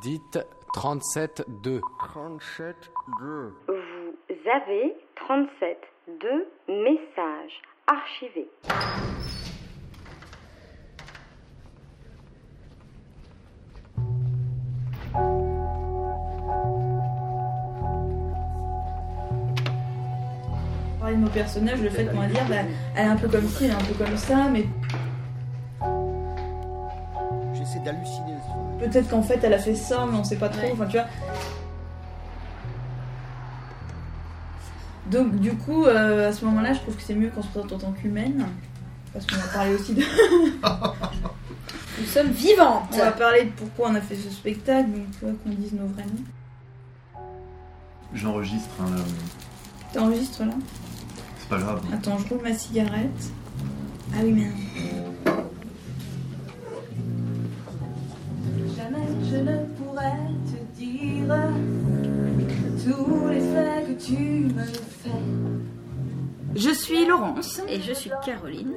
Dites 37-2. 37 2. Vous avez 37 de messages archivés. Parler de nos personnages, le fait qu'on va dire, bah, elle est un peu comme ci, elle est un peu comme ça, mais J'essaie d'halluciner. peut-être qu'en fait elle a fait ça, mais on sait pas trop. Enfin, tu vois. Donc, du coup, euh, à ce moment-là, je trouve que c'est mieux qu'on se présente en tant qu'humaine. Parce qu'on va parler aussi de. Nous sommes vivantes. On va parler de pourquoi on a fait ce spectacle, donc tu vois, qu'on dise nos vrais noms. J'enregistre, hein, là. T'enregistres là? C'est pas grave. Attends, je roule ma cigarette. Ah oui, merde. Suis Laurence Et je suis Caroline.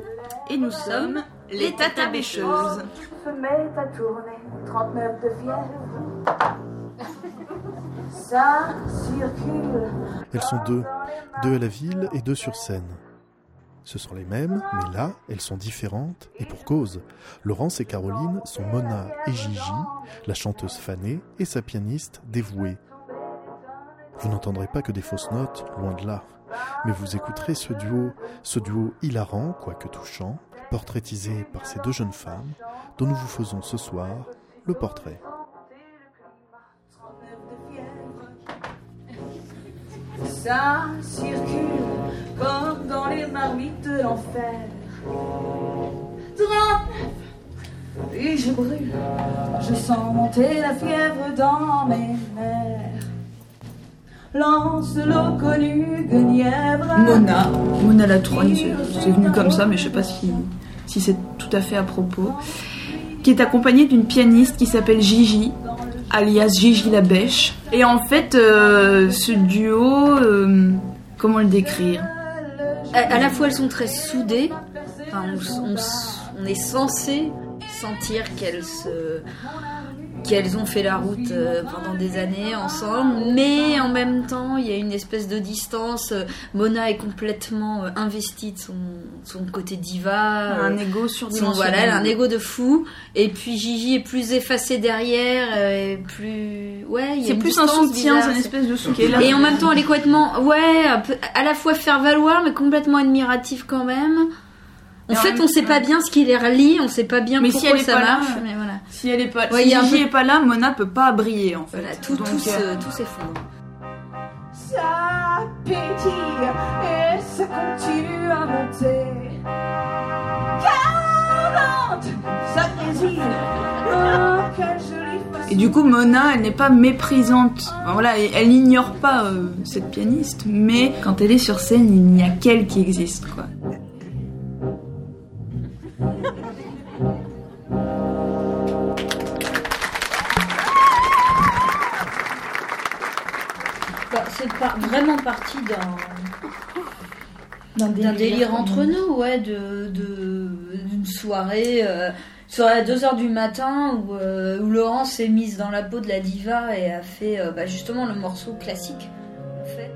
et nous sommes les Tata Bêcheuses. Se met à tourner, 39 de fièvre. Ça circule. Elles sont deux, deux à la ville et deux sur scène. Ce sont les mêmes, mais là, elles sont différentes, et pour cause. Laurence et Caroline sont Mona et Gigi, la chanteuse fanée et sa pianiste dévouée. Vous n'entendrez pas que des fausses notes, loin de là, mais vous écouterez ce duo, ce duo hilarant, quoique touchant, portraitisé par ces deux jeunes femmes, dont nous vous faisons ce soir le portrait. Ça circule comme dans les marmites de l'enfer. 39 Et je brûle. Je sens monter la fièvre dans mes nerfs. Lance l'eau connue, guenièvre. Mona, Mona la Trogne, c'est c'est venu comme ça, mais je sais pas si, si c'est tout à fait à propos. Qui est accompagnée d'une pianiste qui s'appelle Gigi, alias Gigi la Bêche. Et en fait, euh, ce duo, euh, comment le décrire? À, à la fois, elles sont très soudées. Enfin, on, on- on est censé sentir qu'elles se qu'elles ont fait la route euh, pendant des années ensemble, mais en même temps, il y a une espèce de distance. Euh, Mona est complètement euh, investie de son, son côté diva. Un ego surdimensionné. voilà, elle a un ego de fou. Et puis Gigi est plus effacée derrière, et plus ouais, il y a C'est plus un soutien, c'est une espèce de soutien. et en même temps, elle est complètement, ouais, à la fois faire valoir, mais complètement admirative quand même. En fait, on sait pas bien ce qui les relie, on sait pas bien Mais si pourquoi elle est ça pas marche, mais voilà. Si elle est pas, Ouais, si il y a un Gigi peu- est pas là, Mona peut pas briller en fait. Voilà, tout, Donc, tout, se- euh, tout s'effondre. Ça pétille et ça continue à monter. 40 Ça grésille. Oh, quelle jolie façon. Et du coup, Mona, elle n'est pas méprisante. Enfin, voilà, elle, elle n'ignore pas euh, cette pianiste, mais quand elle est sur scène, il n'y a qu'elle qui existe, quoi. D'un délire entre nous, ouais, de de- d'une soirée, euh, soirée à 2h du matin où, euh, où Laurence s'est mise dans la peau de la diva et a fait euh, bah, justement le morceau classique. en fait.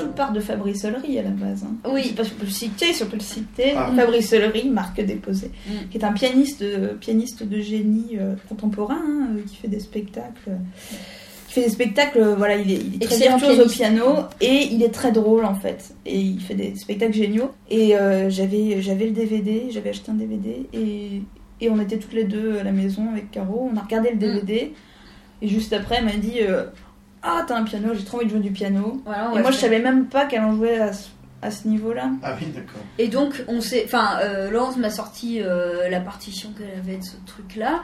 Tout part de Fabrice à la base. hein. Oui. Je sais pas si on peut le citer, si on peut le citer. Ah. Fabrice Olery, marque déposée, Mm. qui est un pianiste, de- pianiste de génie contemporain, hein, qui fait des spectacles. Qui fait des spectacles, euh, voilà, il est, il est très virtuose au piano et il est très drôle en fait. Et il fait des spectacles géniaux. Et euh, j'avais, j'avais le DVD, j'avais acheté un DVD et, et on était toutes les deux à la maison avec Caro. On a regardé le DVD et juste après elle m'a dit euh, Ah, t'as un piano, j'ai trop envie de jouer du piano. voilà, Et moi, je savais même pas qu'elle en jouait à ce, à ce niveau-là. Ah oui, d'accord. Et donc, on s'est. Enfin, euh, Laurence m'a sorti euh, la partition qu'elle avait de ce truc-là.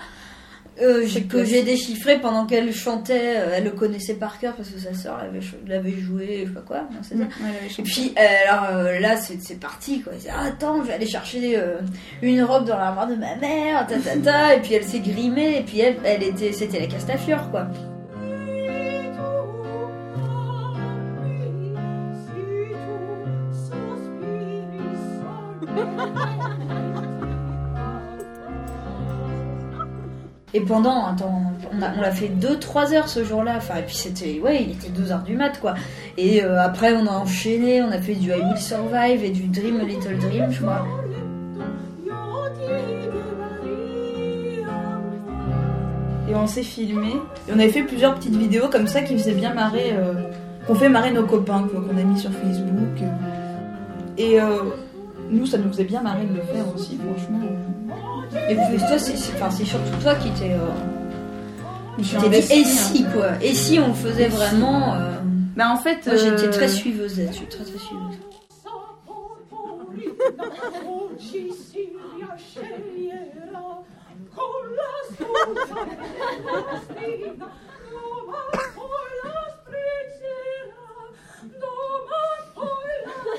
Euh, j'ai- que j'ai déchiffré pendant qu'elle chantait, euh, elle le connaissait par cœur parce que sa sœur l'avait, joué, je sais pas quoi. non, c'est ça. Et puis euh, alors là c'est, c'est parti quoi. Elle dit, Ah, attends, je vais aller chercher euh, une robe dans l'armoire de ma mère, ta ta ta. et puis elle s'est grimée et puis elle, elle était, c'était la Castafiore quoi. Et pendant, on a- on l'a fait 2-3 heures ce jour-là. Enfin, et puis c'était, ouais, il était 2 heures du mat, quoi. Et euh, après, on a enchaîné, on a fait du I Will Survive et du Dream a Little Dream, je crois. Et on s'est filmé. Et on avait fait plusieurs petites vidéos comme ça qui faisaient bien marrer. euh, qu'on fait marrer nos copains, qu'on a mis sur Facebook. Et euh, nous, ça nous faisait bien marrer de le faire aussi, franchement. Et puis toi, c'est c'est- enfin, c'est surtout toi qui t'es. euh, suis t'es dit, et hein. si, quoi Et si on le faisait vraiment. euh, Bah en fait, Moi, j'étais euh, très suiveuse là-dessus, très très suiveuse.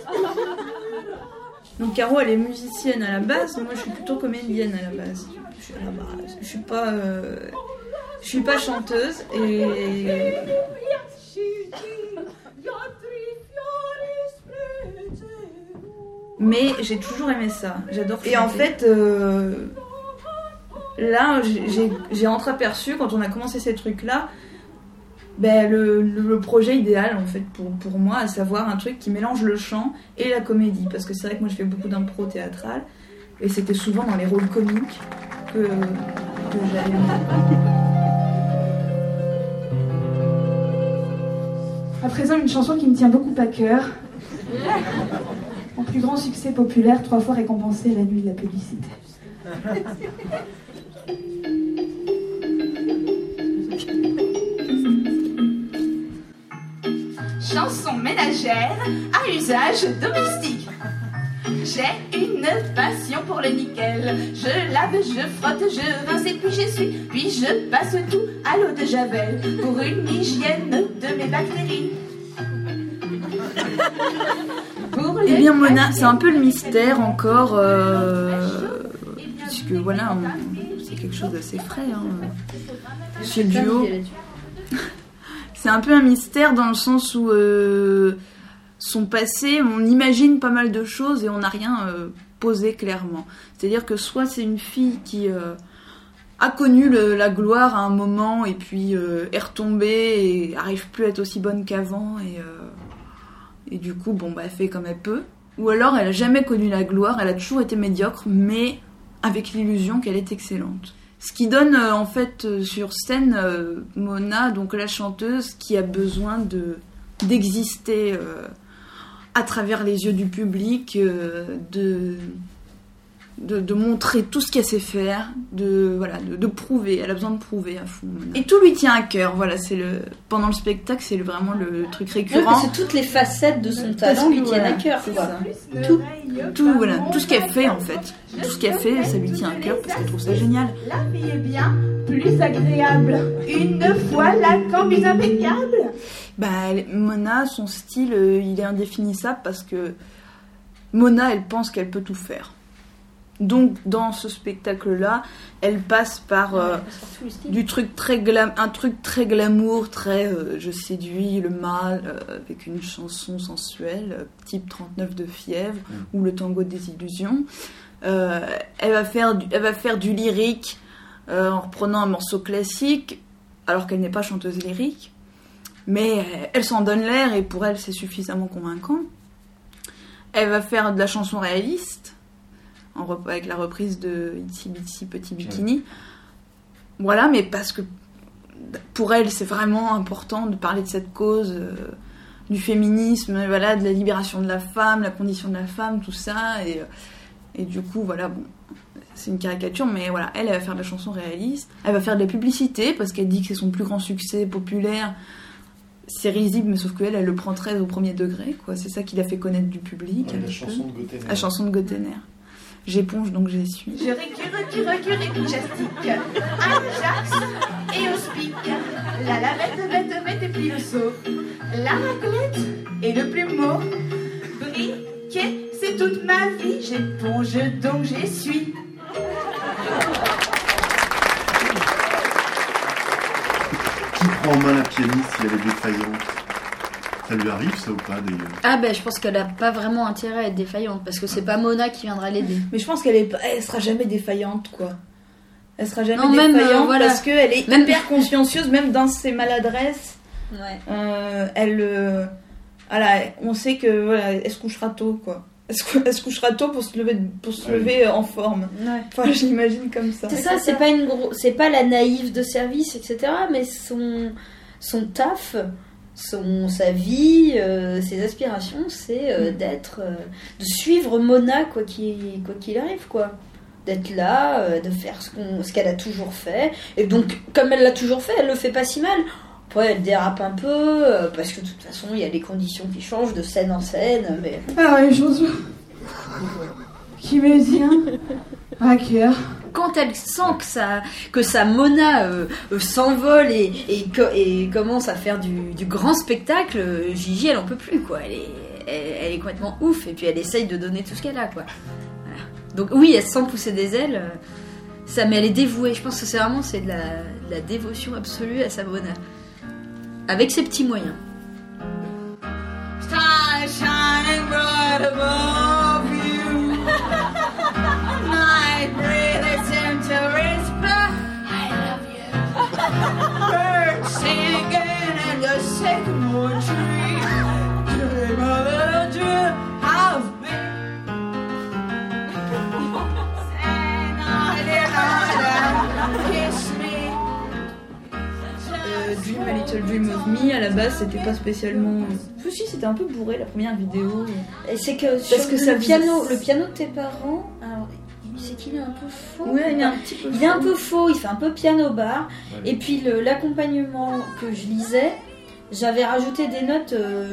Donc Caro, elle est musicienne à la base. Moi, je suis plutôt comédienne à la base. Je suis à la base. Je suis pas, euh, je suis pas chanteuse et mais j'ai toujours aimé ça. J'adore. Et en fait, euh, là, j'ai entreaperçu quand on a commencé ces trucs-là. Ben, le, le- projet idéal en fait pour, pour moi, à savoir un truc qui mélange le chant et la comédie. Parce que c'est vrai que moi je fais beaucoup d'impro théâtrale et c'était souvent dans les rôles comiques que, que j'allais. À présent, une chanson qui me tient beaucoup à cœur. Mon plus grand succès populaire, trois fois récompensé la nuit de la publicité. Chanson ménagère à usage domestique. J'ai une passion pour le nickel. Je lave, je frotte, je rince et puis j'essuie. Puis je passe tout à l'eau de Javel pour une hygiène de mes bactéries. Pour Eh les bien Mona, c'est un peu le mystère encore, euh, puisque voilà, c'est quelque chose d'assez frais hein, chez le duo. C'est un peu un mystère dans le sens où euh, son passé, on imagine pas mal de choses et on n'a rien euh, posé clairement. C'est-à-dire que soit c'est une fille qui euh, a connu la gloire à un moment et puis est retombée et arrive plus à être aussi bonne qu'avant et, et du coup bon bah elle fait comme elle peut. Ou alors elle a jamais connu la gloire, elle a toujours été médiocre mais avec l'illusion qu'elle est excellente. Ce qui donne euh, en fait euh, sur scène euh, Mona, donc la chanteuse, qui a besoin de d'exister à travers les yeux du public, de, de de montrer tout ce qu'elle sait faire, de voilà, de, de prouver. Elle a besoin de prouver à fond. Et tout lui tient à cœur. Voilà, c'est le pendant le spectacle, c'est le- vraiment le truc récurrent. que toutes les facettes de son talent lui tiennent voilà, à cœur, c'est quoi. ça. Tout. Tout voilà, tout ce qu'elle fait en fait, tout ce qu'elle fait, ça lui tient à cœur parce qu'elle trouve ça génial. La vie est bien plus agréable. Une fois la cambise impeccable. Bah, elle- Mona, son style, euh, il est indéfinissable parce que Mona, elle pense qu'elle peut tout faire. Donc, dans ce spectacle-là, elle passe par euh, du truc très glam, un truc très glamour, très euh, je séduis le mal euh, avec une chanson sensuelle, euh, type 39 de fièvre ou le tango des illusions. Euh, elle va faire du, elle va faire du lyrique euh, en reprenant un morceau classique, alors qu'elle n'est pas chanteuse lyrique mais euh, elle s'en donne l'air et pour elle c'est suffisamment convaincant. Elle va faire de la chanson réaliste en rep- avec la reprise de Itsy Bitsy Petit Bikini. Voilà, mais parce que pour elle c'est vraiment important de parler de cette cause euh, du féminisme, voilà, de la libération de la femme, la condition de la femme, tout ça et, et du coup voilà bon. C'est une caricature, mais voilà, elle, elle va faire de la chanson réaliste. Elle va faire de la publicité parce qu'elle dit que c'est son plus grand succès populaire c'est risible, mais sauf qu'elle, elle le prend très au premier degré, quoi. C'est ça qui l'a fait connaître du public. Ouais, la chanson peu. de Gotenner. La chanson de Gotenner. J'éponge donc j'essuie. Je récure, recure, recure et puis j'astique. Ajax et Ospic. La lavette, vette, vette et seau. La raclette et le plumeau. Briquet, c'est toute ma vie. J'éponge donc j'essuie. Qui prend en main la pianiste si elle est défaillante? Ça lui arrive ça ou pas d'ailleurs Ah ben je pense qu'elle a pas vraiment intérêt à être défaillante parce que c'est pas Mona qui viendra l'aider. Mais je pense qu'elle est, pas- elle sera jamais défaillante, quoi. Elle sera jamais Non, même, défaillante euh, voilà. parce qu'elle est Même- hyper consciencieuse, même dans ses maladresses. Ouais. Euh, elle, euh, voilà, on sait que voilà, elle se couchera tôt, quoi. Elle se, cou- elle se couchera tôt pour se lever, pour se Ouais. lever en forme. Ouais. Enfin, je l'imagine comme ça. C'est ça, c'est pas une gros, c'est pas la naïve de service, etc. Mais son son taf, son sa vie, euh, ses aspirations, c'est euh, d'être, euh, de suivre Mona quoi qu'il quoi qu'il arrive quoi, d'être là, de faire ce qu'on, ce qu'elle a toujours fait. Et donc comme elle l'a toujours fait, elle le fait pas si mal. Après, elle dérape un peu, parce que de toute façon, il y a des conditions qui changent de scène en scène, mais... Alors, une chose qui me tient à cœur. Quand elle sent que sa, que sa Mona euh, euh, s'envole et, et, co- et commence à faire du, grand spectacle, euh, Gigi, elle en peut plus, quoi. Elle est, complètement ouf, et puis elle essaye de donner tout ce qu'elle a, quoi. Donc oui, elle se sent pousser des ailes, ça, mais elle est dévouée. Je pense que c'est vraiment de la, dévotion absolue à sa Mona. Avec ses petits moyens. Star Dream a little dream of me. Say naughty, naughty, kiss me. Dream a Little Dream of Me, à la base, c'était pas spécialement. Si, si, c'était un peu bourré la première vidéo. Et c'est que Parce sur que le ça piano, le piano de tes parents, alors, c'est qu'il est un peu faux. Ouais, il est un petit peu. Il est un peu faux, il fait un peu piano bar. Et puis le- l'accompagnement que je lisais, j'avais rajouté des notes, euh,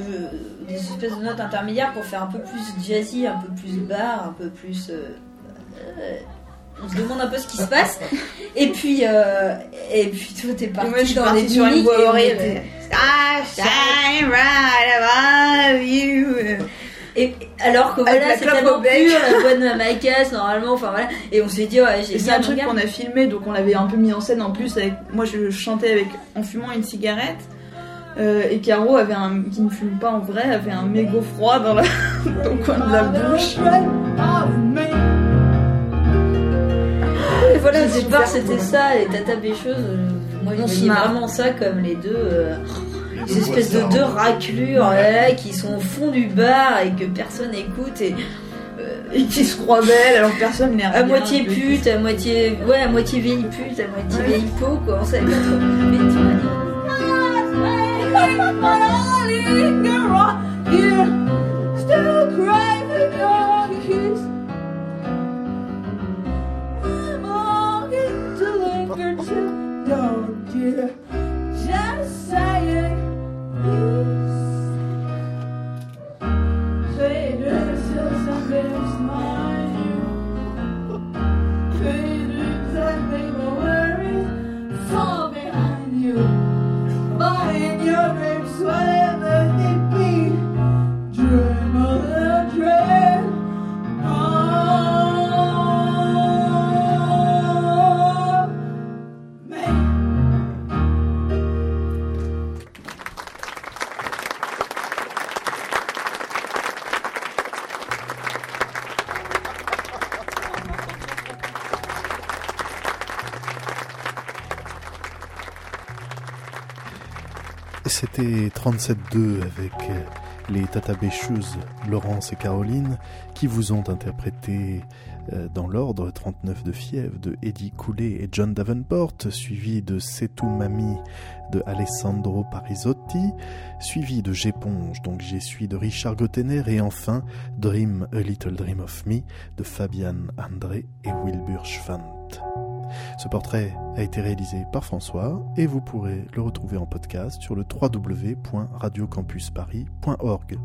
des espèces de notes intermédiaires pour faire un peu plus jazzy, un peu plus bar, un peu plus. euh, euh, on se demande un peu ce qui se passe. Et puis, euh, et puis tout est parti moi, je suis dans les sur une voix horrible. était- Ah, shine right above you. Et alors que voilà, c'est tellement pur, la bonne Mamaïkas, normalement, enfin voilà. Et on s'est dit, ouais, j'ai c'est un truc qu'on a filmé, donc on l'avait un peu mis en scène en plus. Avec moi, je chantais avec en fumant une cigarette. Euh, et Caro avait un qui ne fume pas en vrai, avait un mégot froid dans, la, dans le coin de la bouche. Et voilà, au départ c'était ça, les tata bêcheuses. euh, Moi je voyais vraiment ça comme les deux. euh, Les espèces de deux raclures là, qui sont au fond du bar et que personne écoute et euh, Et qui se croit belle alors que personne n'est à moitié pute, à moitié ouais, à moitié vieille pute, à moitié Ouais. vieille peau quoi. On savait pas trop. Mais C'était 37-2 avec euh, les Tata Bécheuses, Laurence et Caroline, qui vous ont interprété euh, dans l'ordre 39 de Fièvre de Eddie Coulet et John Davenport, suivi de C'est tout mamie de Alessandro Parisotti, suivi de J'éponge, donc J'essuie de Richard Gottener, et enfin Dream a Little Dream of Me de Fabian André et Wilbur Schwandt. Ce portrait a été réalisé par François et vous pourrez le retrouver en podcast sur le www.radiocampusparis.org.